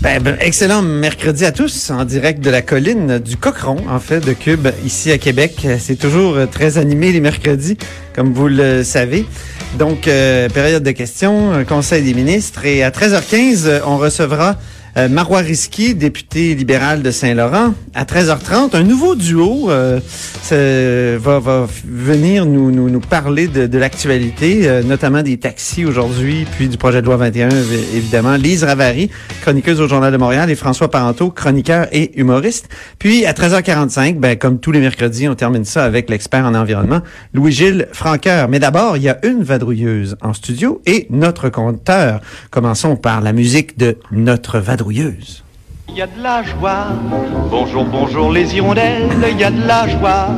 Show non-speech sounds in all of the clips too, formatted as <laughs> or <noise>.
Ben, ben, excellent mercredi à tous en direct de la colline du Cochron, en fait, de Cube, ici à Québec. C'est toujours euh, très animé les mercredis, comme vous le savez. Donc, euh, période de questions, euh, Conseil des ministres. Et à 13h15, euh, on recevra euh, Marois Risky, député libéral de Saint-Laurent. À 13h30, un nouveau duo euh, va, va venir nous, nous, nous parler de, de l'actualité, euh, notamment des taxis aujourd'hui, puis du projet de loi 21, évi- évidemment. Lise Ravary, chroniqueuse au Journal de Montréal, et François Parenteau, chroniqueur et humoriste. Puis à 13h45, ben, comme tous les mercredis, on termine ça avec l'expert en environnement, Louis-Gilles Franqueur. Mais d'abord, il y a une vadrouilleuse en studio et notre compteur. Commençons par la musique de notre vadrouilleuse. Il y a de la joie. Bonjour, bonjour les hirondelles. Il y a de la joie.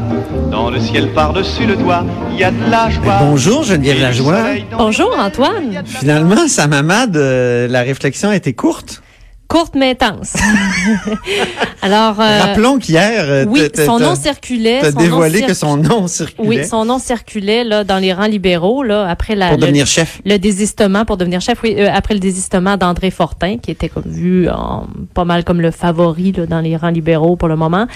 Dans le ciel par-dessus le toit. Il y a de la joie. Bonjour Geneviève Lajoie. Bonjour. Antoine. De Finalement, ça mamade, euh, la réflexion a été courte. Courte mais intense. <laughs> Alors, euh, Rappelons qu'hier, euh, oui, son nom circulait. t'as dévoilé que son nom circulait Oui, son nom circulait là dans les rangs libéraux là après la pour le, devenir chef. le désistement pour devenir chef. Oui, euh, après le désistement d'André Fortin, qui était comme vu en- pas mal comme le favori là, dans les rangs libéraux pour le moment.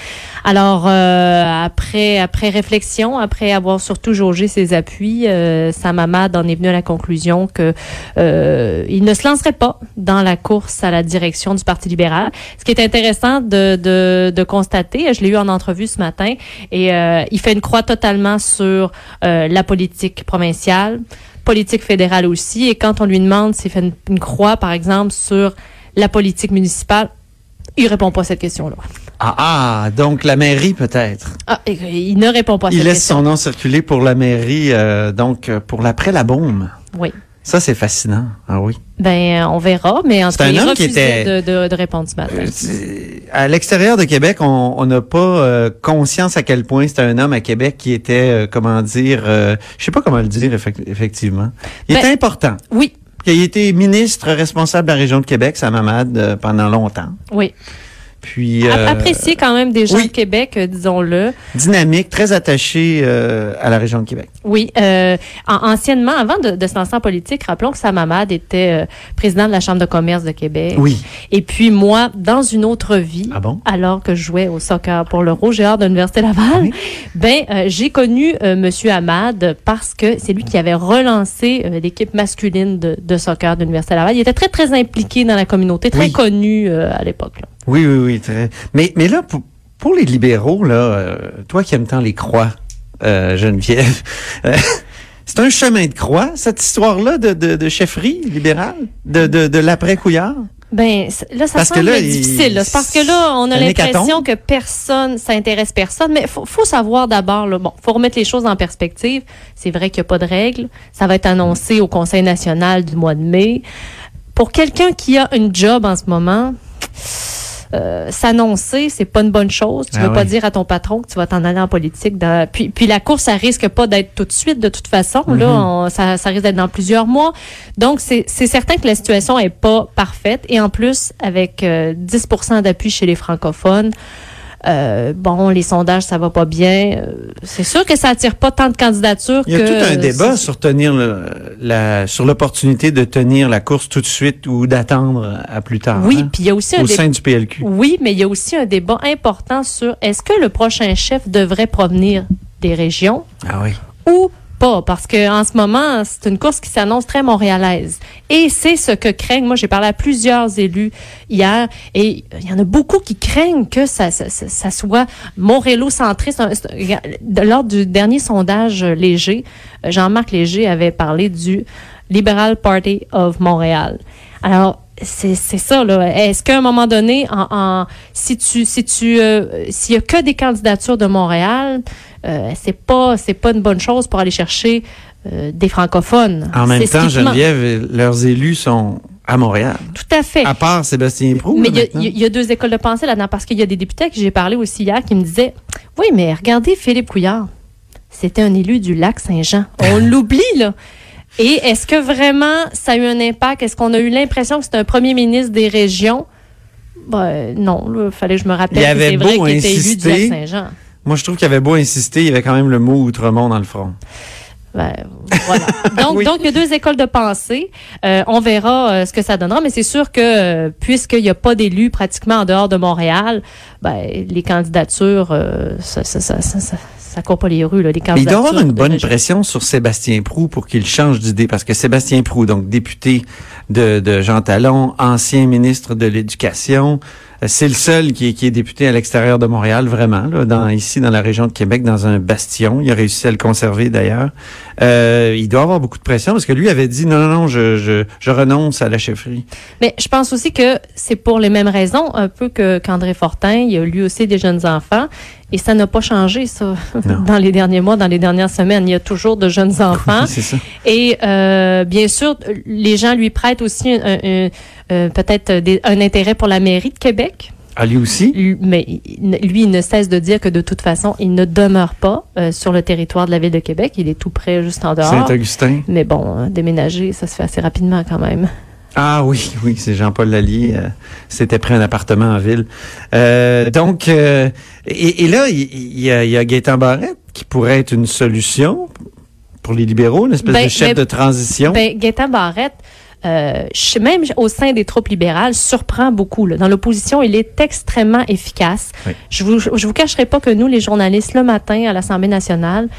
Alors euh, après après réflexion, après avoir surtout jaugé ses appuis, Sam Hamad en est venu à la conclusion que il ne se lancerait pas dans la course à la direction du Parti libéral. Ce qui est intéressant de, de, de constater, je l'ai eu en entrevue ce matin, et euh, il fait une croix totalement sur euh, la politique provinciale, politique fédérale aussi, et quand on lui demande s'il fait une, une croix, par exemple, sur la politique municipale, il répond pas à cette question-là. Ah, ah, donc la mairie peut-être? Ah, il ne répond pas à Il cette laisse question. son nom circuler pour la mairie, euh, donc pour l'après la bombe. Oui. Ça, c'est fascinant. Ah oui. Ben, euh, on verra, mais en tout C'est cas, un homme qui était- de, de, de répondre ce matin. Euh, À l'extérieur de Québec, on n'a pas euh, conscience à quel point c'était un homme à Québec qui était, euh, comment dire, euh, je sais pas comment le dire effec- effectivement. Il Ben, était important. Oui, Il a été ministre responsable de la région de Québec, ça Mamad, euh, pendant longtemps. oui. Puis euh, Apprécié quand même des gens oui. de Québec, euh, disons-le. dynamique, très attaché euh, à la région de Québec. Oui, euh, en- anciennement, avant de, de se lancer en politique, rappelons que Sam Hamad était président de la Chambre de commerce de Québec. Oui. Et puis moi, dans une autre vie, Ah bon? alors que je jouais au soccer pour le Rouge et Or de l'Université Laval, Oui. ben j'ai connu Monsieur Hamad parce que c'est lui qui avait relancé l'équipe masculine de, de soccer de l'Université Laval. Il était très très impliqué dans la communauté, très Oui. connu à l'époque. Oui, oui, oui. Très... Mais, mais là, pour, pour les libéraux, là, euh, toi qui aimes tant les croix, euh, Geneviève, <laughs> euh, c'est un chemin de croix, cette histoire-là de, de, de chefferie libérale, de, de, de l'après-couillard? Ben là, ça Parce que semble là, difficile. là. Parce que là, on a l'impression que personne, ça intéresse personne. Mais faut, faut savoir d'abord, là, bon, faut remettre les choses en perspective. C'est vrai qu'il n'y a pas de règles. Ça va être annoncé au Conseil national du mois de mai. Pour quelqu'un qui a une job en ce moment, euh, s'annoncer, c'est pas une bonne chose. Tu Ah veux pas dire à ton patron que tu vas t'en aller en politique. dans- puis, puis la course, ça risque pas d'être tout de suite, de toute façon. Mhm. Là, on- ça, ça risque d'être dans plusieurs mois. Donc, c'est c'est certain que la situation est pas parfaite. Et en plus, avec euh, 10% d'appui chez les francophones, euh, bon, les sondages, ça va pas bien. Euh, c'est sûr que ça attire pas tant de candidatures Il y a que... tout un débat sur tenir le, la, sur l'opportunité de tenir la course tout de suite ou d'attendre à plus tard. Oui, hein, puis il y a aussi un au sein du PLQ. Oui, mais il y a aussi un débat important sur est-ce que le prochain chef devrait provenir des régions Ah oui. ou pas, parce que en ce moment, c'est une course qui s'annonce très montréalaise. Et c'est ce que craignent. Moi, j'ai parlé à plusieurs élus hier, et il y en a beaucoup qui craignent que ça, soit montréalo-centriste. Lors du dernier sondage léger, euh, Jean-Marc Léger avait parlé du Liberal Party of Montréal. Alors, c'est c'est ça là. Est-ce qu'à un moment donné, en- si tu si tu euh, s'il y a que des candidatures de Montréal, euh, c'est pas c'est pas une bonne chose pour aller chercher euh, des francophones. En même temps. Geneviève, leurs élus sont à Montréal. Tout à fait. À part Sébastien Prou. Mais il y a- y, deux écoles de pensée là-dedans parce qu'il y a des députés à qui j'ai parlé aussi hier qui me disaient Oui, mais regardez Philippe Couillard. c'était un élu du lac Saint-Jean. On <laughs> l'oublie, là. Et est-ce que vraiment ça a eu un impact? Est-ce qu'on a eu l'impression que c'était un premier ministre des régions? Ben, non, il fallait que je me rappelle Il que avait c'est vrai beau qu'il était élu du lac insister. Saint-Jean. Moi, je trouve qu'il avait beau insister, il y avait quand même le mot Outremont dans le front. Ben, voilà. <laughs> Donc, Oui. donc, il y a deux écoles de pensée. Euh, on verra euh, ce que ça donnera, mais c'est sûr que euh, puisqu'il n'y a pas d'élus pratiquement en dehors de Montréal, ben, les candidatures, ça, ça, court pas les rues, là, les Mais il candidatures. doit avoir une bonne région. pression sur Sébastien Prou pour qu'il change d'idée, parce que Sébastien Prou, donc député de, de Jean Talon, ancien ministre de l'Éducation, euh, c'est le seul qui est, qui est député à l'extérieur de Montréal, vraiment, là, dans, ici dans la région de Québec, dans un bastion. Il a réussi à le conserver d'ailleurs. Euh, il doit avoir beaucoup de pression parce que lui avait dit non, non, non, je, je, je renonce à la chefferie. Mais je pense aussi que c'est pour les mêmes raisons, un peu que qu'André Fortin. Il y a lui aussi des jeunes enfants. Et ça n'a pas changé, ça, <laughs> dans les derniers mois, dans les dernières semaines. Il y a toujours de jeunes <laughs> enfants. c'est ça. Et euh, bien sûr, les gens lui prêtent aussi un- un- euh, peut-être un intérêt pour la mairie de Québec. Ah, lui aussi? Mais lui, il ne cesse de dire que de toute façon, il ne demeure pas euh, sur le territoire de la ville de Québec. Il est tout près, juste en dehors. Saint-Augustin. Mais bon, hein, déménager, ça se fait assez rapidement quand même. Ah oui, oui, c'est Jean-Paul Lallier. euh, S'était pris un appartement en ville. Euh, donc, euh, et, et là, il y, a, y a Gaétan Barrette qui pourrait être une solution pour les libéraux, une espèce Ben, de chef ben, de transition. Ben, Gaétan Barrette, euh, même au sein des troupes libérales, surprend beaucoup. là. Dans l'opposition, il est extrêmement efficace. Oui. Je vous, je vous cacherai pas que nous, les journalistes, le matin à l'Assemblée nationale,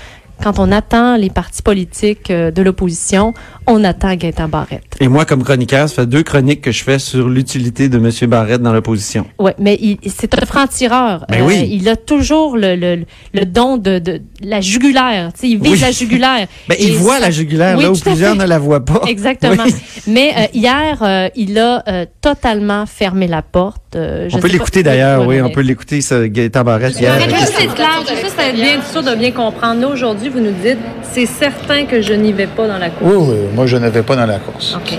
quand on attend les partis politiques euh, de l'opposition, on attend Gaétan Barrette. et moi, comme chroniqueur, ça fait deux chroniques que je fais sur l'utilité de M. Barrette dans l'opposition. Ouais, mais il, c'est un franc-tireur. Ben oui. Il a toujours le, le, le don de, de la jugulaire. Tu sais, il vise Oui. la jugulaire. <laughs> Ben, il voit ça- la jugulaire Oui, là où plusieurs ne la voient pas. Exactement. Oui. Mais euh, hier, euh, il a euh, totalement fermé la porte. Euh, je On peut l'écouter d'ailleurs, oui, on peut l'écouter, ce Gaétan Barrette hier. Juste c'est clair, juste c'est bien sûr de bien comprendre. Là, aujourd'hui, vous nous dites, c'est certain que je n'y vais pas dans la course. Oui, oui, moi je ne vais pas dans la course. OK.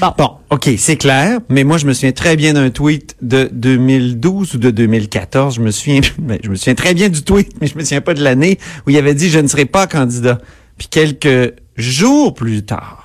Bon. Bon, OK, c'est clair, mais moi, je me souviens très bien d'un tweet de 2012 ou de 2014. Je me souviens, <laughs> ben, je me souviens très bien du tweet, mais je me souviens pas de l'année où il avait dit je ne serai pas candidat. Puis quelques jours plus tard,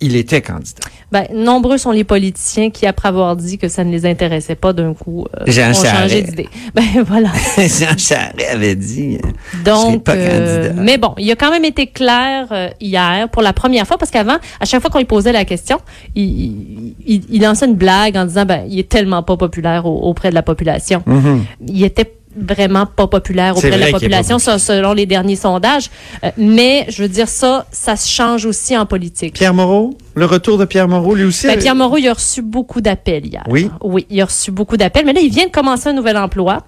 il était candidat. Ben, nombreux sont les politiciens qui, après avoir dit que ça ne les intéressait pas, d'un coup, euh, Jean ont changé d'idée. <laughs> Ben voilà. <laughs> Jean Charest avait dit. euh, Je Donc, pas euh, candidat. mais bon, il a quand même été clair euh, hier pour la première fois parce qu'avant, à chaque fois qu'on lui posait la question, il, il, il- il lançait une blague en disant ben il est tellement pas populaire au- auprès de la population. Mhm. Il était vraiment pas populaire auprès de la population ça, selon les derniers sondages. Euh, mais je veux dire ça, ça se change aussi en politique. Pierre Moreau, le retour de Pierre Moreau, lui aussi. Ben, avait- Pierre Moreau, il a reçu beaucoup d'appels hier. Oui? Oui, il a reçu beaucoup d'appels. Mais là, il vient de commencer un nouvel emploi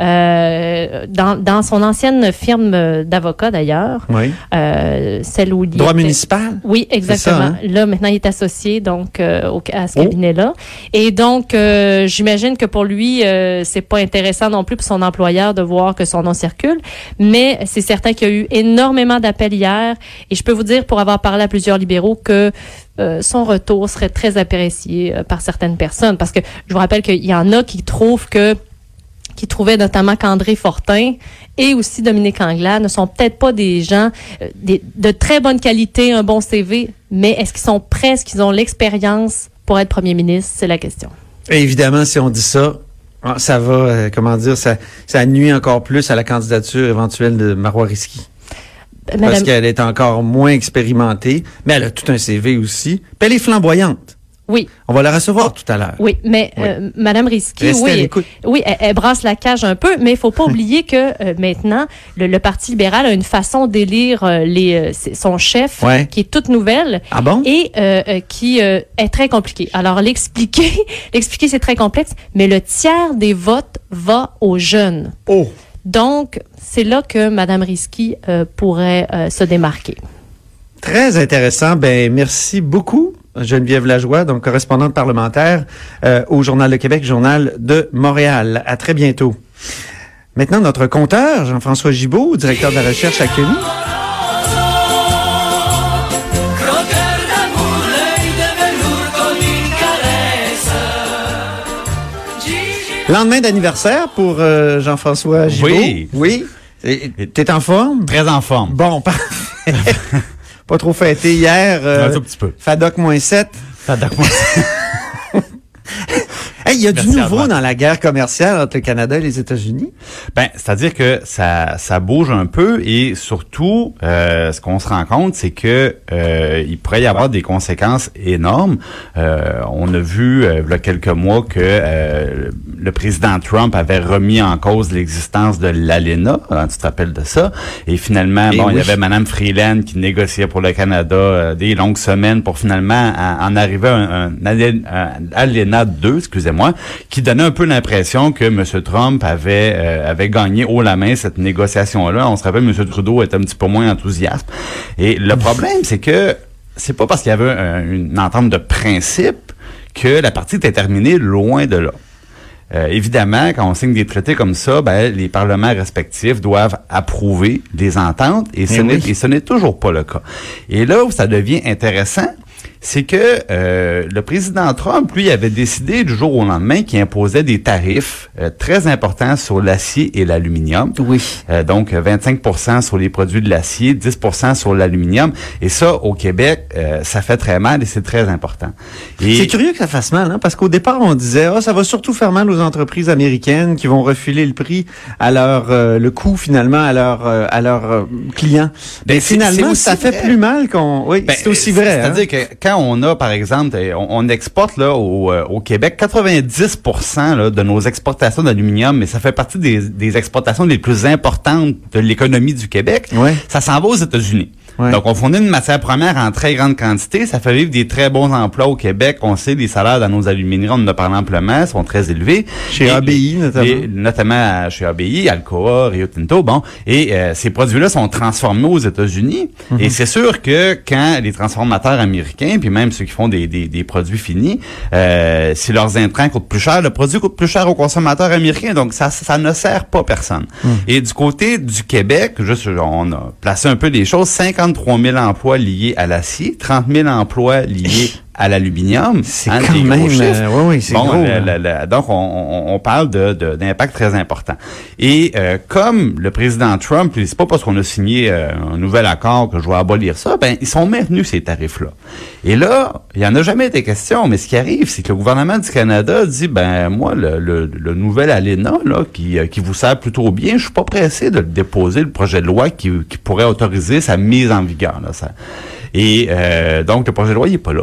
euh, dans, dans son ancienne firme euh, d'avocat, d'ailleurs. Oui. Euh, celle où il Droit était- municipal? Oui, exactement. ça, hein? Là, maintenant, il est associé donc euh, au, à ce Oh. cabinet-là. Et donc, euh, j'imagine que pour lui, euh, c'est pas intéressant non plus pour son employeur de voir que son nom circule. Mais c'est certain qu'il y a eu énormément d'appels hier. Et je peux vous dire, pour avoir parlé à plusieurs libéraux, que euh, son retour serait très apprécié euh, par certaines personnes. Parce que je vous rappelle qu'il y en a qui trouvent que qui trouvaient notamment qu'André Fortin et aussi Dominique Anglade ne sont peut-être pas des gens euh, de très bonne qualité, un bon CV, mais est-ce qu'ils sont prêts, est-ce qu'ils ont l'expérience pour être premier ministre? C'est la question. Évidemment, si on dit ça, ah, ça va, comment dire, ça, nuit encore plus à la candidature éventuelle de Marois. Parce Madame- qu'elle est encore moins expérimentée, mais elle a tout un CV aussi. Puis elle est flamboyante. oui, On va la recevoir tout à l'heure. oui, mais Oui. euh, Madame Risky, Restez oui, oui, elle, elle brasse la cage un peu, mais il faut pas <laughs> oublier que euh, maintenant le, le Parti libéral a une façon d'élire euh, les euh, son chef Ouais. qui est toute nouvelle. Ah bon? et euh, euh, qui euh, est très compliqué. Alors l'expliquer, <laughs> l'expliquer c'est très complexe, mais le tiers des votes va aux jeunes. Oh! Donc c'est là que Madame Risky euh, pourrait euh, se démarquer. Très intéressant. Ben, merci beaucoup, Geneviève Lajoie, donc correspondante parlementaire euh, au Journal de Québec, Journal de Montréal. À très bientôt. Maintenant, notre compteur, Jean-François Gibault, directeur de la recherche à CUNY. Lendemain d'anniversaire pour euh, Jean-François Gibault. Oui. Oui. T'es en forme? Très en forme. Bon, <laughs> parfait. <laughs> Pas trop fêté hier. euh, Un tout petit peu. FADOC moins 7. Ça donne- Hey, il y a du nouveau dans la guerre commerciale entre le Canada et les États-Unis? Ben, c'est-à-dire que ça, ça bouge un peu et surtout, euh, ce qu'on se rend compte, c'est que euh, il pourrait y avoir des conséquences énormes. Euh, on a vu euh, il y a quelques mois que euh, le président Trump avait remis en cause l'existence de l'ALENA. hein, tu te rappelles de ça? Et finalement, Eh bon, il y avait Madame Freeland qui négociait pour le Canada euh, des longues semaines pour finalement en, en arriver à un, un, ALENA- un ALENA 2, excusez-moi, qui donnait un peu l'impression que M. Trump avait euh, avait gagné haut la main cette négociation-là. On se rappelle, M. Trudeau était un petit peu moins enthousiaste. Et le problème, c'est que c'est pas parce qu'il y avait un- une entente de principe que la partie était terminée loin de là. Euh, évidemment, quand on signe des traités comme ça, ben, les parlements respectifs doivent approuver des ententes et ce Eh oui. n'est toujours pas le cas. Et là où ça devient intéressant, c'est que euh, le président Trump, lui, avait décidé du jour au lendemain qu'il imposait des tarifs euh, très importants sur l'acier et l'aluminium. Oui. Euh, donc, euh, 25% sur les produits de l'acier, 10% sur l'aluminium. Et ça, au Québec, euh, ça fait très mal et c'est très important. Et C'est curieux que ça fasse mal, hein, parce qu'au départ, on disait, ah, ça va surtout faire mal aux entreprises américaines qui vont refiler le prix à leur, euh, le coût finalement à leur, euh, à leurs euh, clients. Ben, Mais finalement, ça fait vrai. plus mal qu'on, oui, Ben, c'est aussi vrai. hein. C'est-à-dire que quand on a, par exemple, on, on exporte là au, euh, au Québec 90 là, de nos exportations d'aluminium, mais ça fait partie des, des exportations les plus importantes de l'économie du Québec. Ouais. Ça s'en va aux États-Unis. Ouais. Donc, on fournit une matière première en très grande quantité. Ça fait vivre des très bons emplois au Québec. On sait, les salaires dans nos alumineries, on en a parlé amplement, sont très élevés. Chez Et- ABI, notamment. et- notamment chez ABI, Alcoa, Rio Tinto, bon. Et euh, ces produits-là sont transformés aux États-Unis. Mhm. Et c'est sûr que quand les transformateurs américains, puis même ceux qui font des, des, des produits finis, euh, si leurs intrants coûtent plus cher, le produit coûte plus cher aux consommateurs américains. Donc, ça, ça ne sert pas personne. Mhm. Et du côté du Québec, juste, on a placé un peu les choses, 53 000 emplois liés à l'acier, 30 000 emplois liés à l'aluminium. C'est Hein, quand même, chiffres. euh, oui, oui, c'est Bon, gros. hein. donc, on, on- on parle de, d'impact très important. Et euh, comme le président Trump, c'est pas parce qu'on a signé euh, un nouvel accord que je vais abolir ça, ben ils sont maintenus ces tarifs-là. Et là, il y en a jamais été question, mais ce qui arrive, c'est que le gouvernement du Canada dit, ben moi, le, le- le nouvel ALENA, là, qui, euh, qui vous sert plutôt bien, je suis pas pressé de le déposer, le projet de loi qui, qui pourrait autoriser sa mise en vigueur. Là, ça. Et euh, donc, le projet de loi, il est pas là.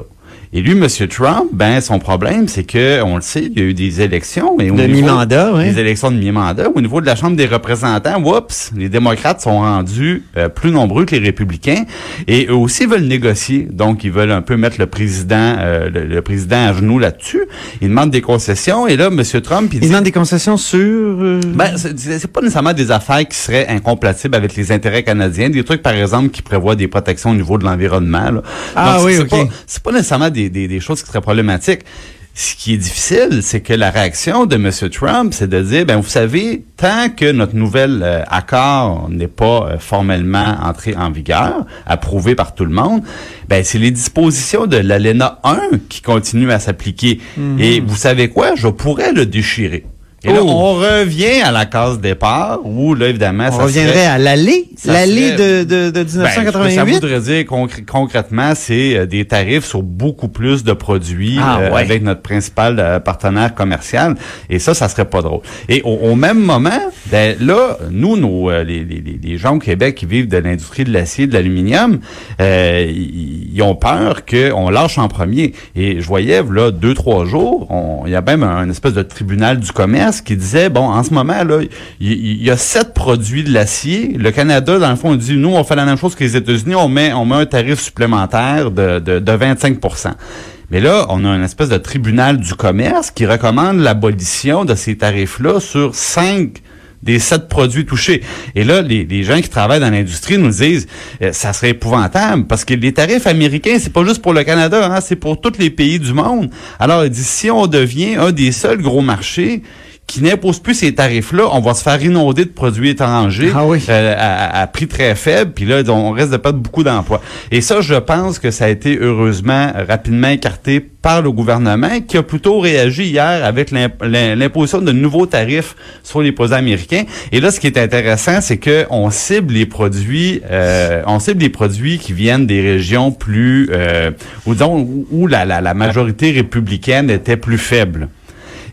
Et lui, M. Trump, ben son problème, c'est que on le sait, il y a eu des élections. Et au De niveau- mi-mandat, oui. Des élections de mi-mandat. Au niveau de la Chambre des représentants, oups, les démocrates sont rendus euh, plus nombreux que les républicains. Et eux aussi veulent négocier. Donc, ils veulent un peu mettre le président euh, le, le président à genoux là-dessus. Ils demandent des concessions. Et là, M. Trump, il Ils dit... demandent des concessions sur... euh, Ben, c'est c'est pas nécessairement des affaires qui seraient incompatibles avec les intérêts canadiens. Des trucs, par exemple, qui prévoient des protections au niveau de l'environnement. là. Ah Donc, oui, ok. C'est pas nécessairement des, des, des choses qui seraient problématiques. Ce qui est difficile, c'est que la réaction de M. Trump, c'est de dire, ben vous savez, tant que notre nouvel euh, accord n'est pas euh, formellement entré en vigueur, approuvé par tout le monde, ben c'est les dispositions de l'ALENA 1 qui continuent à s'appliquer. Mhm. Et vous savez quoi? Je pourrais le déchirer. Et là, Oh. on revient à la case départ où, là, évidemment, on ça reviendrait serait- à l'allée, l'allée de, de, de ben, ce que ça 1988. voudrait dire concr- concrètement, c'est euh, des tarifs sur beaucoup plus de produits Ah, euh, ouais. avec notre principal euh, partenaire commercial. Et ça, ça serait pas drôle. Et au, au même moment, ben, là, nous, nos, euh, les, les, les- gens au Québec qui vivent de l'industrie de l'acier, de l'aluminium, ils ont peur qu'on lâche en premier. Et je voyais, là, deux, trois jours, il y a même un, espèce de tribunal du commerce qui disait, bon, en ce moment, là, il y, a sept produits de l'acier. Le Canada, dans le fond, dit, nous, on fait la même chose que les États-Unis, on met, on met un tarif supplémentaire de, de, de 25% mais là, on a une espèce de tribunal du commerce qui recommande l'abolition de ces tarifs-là sur cinq des sept produits touchés. Et là, les, les gens qui travaillent dans l'industrie nous disent, euh, ça serait épouvantable parce que les tarifs américains, c'est pas juste pour le Canada, hein, c'est pour tous les pays du monde. Alors, ils si on devient un des seuls gros marchés qui n'impose plus ces tarifs-là, on va se faire inonder de produits étrangers Ah oui. euh, à, à prix très faible, puis là, on risque de perdre beaucoup d'emplois. Et ça, je pense que ça a été heureusement rapidement écarté par le gouvernement, qui a plutôt réagi hier avec l'imp- l'im- l'imposition de nouveaux tarifs sur les produits américains. Et là, ce qui est intéressant, c'est que on cible les produits, euh, on cible les produits qui viennent des régions plus, euh, où, disons, où la, la, la majorité républicaine était plus faible.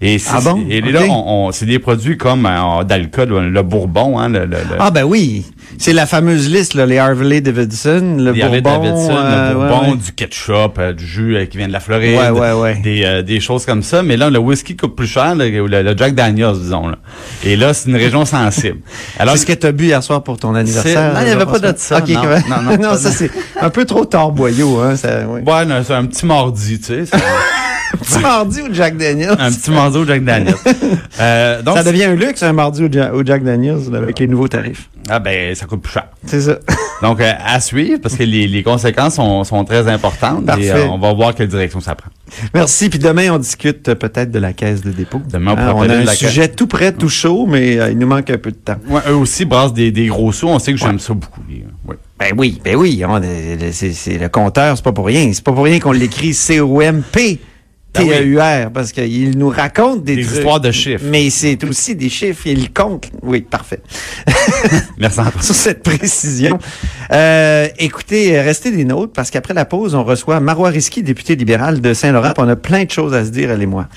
Et, c'est- Ah bon? et là, Ok. on, on- c'est des produits comme euh, d'alcool, le bourbon, hein, le, le, le- Ah ben oui, c'est la fameuse liste, là, les Harley Davidson, le les bourbon. Davidson, euh, le ouais, bourbon, ouais. du ketchup, euh, du jus euh, qui vient de la Floride, Ouais, ouais, ouais. Des, euh, des choses comme ça. Mais là, le whisky coûte plus cher, le, le- le Jack Daniels, disons. Là. Et là, c'est une région sensible. <laughs> Alors, C'est ce que tu as bu hier soir pour ton anniversaire. Non, il y avait pas de ça, non. Non, <laughs> non, non, ça c'est un peu trop tard boyau, hein. Ça, ouais. c'est un petit mardi, tu sais. <laughs> c'est Petit mardi au Jack Daniels. un petit mardi au Jack Daniels. <laughs> Euh, donc, ça devient un luxe un mardi au, Ja- au Jack Daniels avec les nouveaux tarifs. ah ben, ça coûte plus cher. C'est ça. <laughs> Donc, euh, à suivre, parce que les, les conséquences sont, sont très importantes. Parfait. Et euh, on va voir quelle direction ça prend. Merci. Puis demain, on discute euh, peut-être de la caisse de dépôt. Demain, on pourra on a un de la sujet tout prêt, tout chaud, mais euh, il nous manque un peu de temps. Ouais, eux aussi brassent des, des gros sous. On sait que j'aime ça beaucoup. les- ouais. Ben oui, ben oui. c'est le compteur, c'est pas pour rien. C'est pas pour rien qu'on l'écrit C-O-M-P. T-E-U-R, parce qu'il nous raconte des, Des trucs. histoires de chiffres. Mais c'est aussi des chiffres, il compte. Oui, parfait. <laughs> Merci. Sur cette précision. Euh, écoutez, restez des nôtres, parce qu'après la pause, on reçoit Marois Risky, député libéral de Saint-Laurent. puis On a plein de choses à se dire, elle et moi.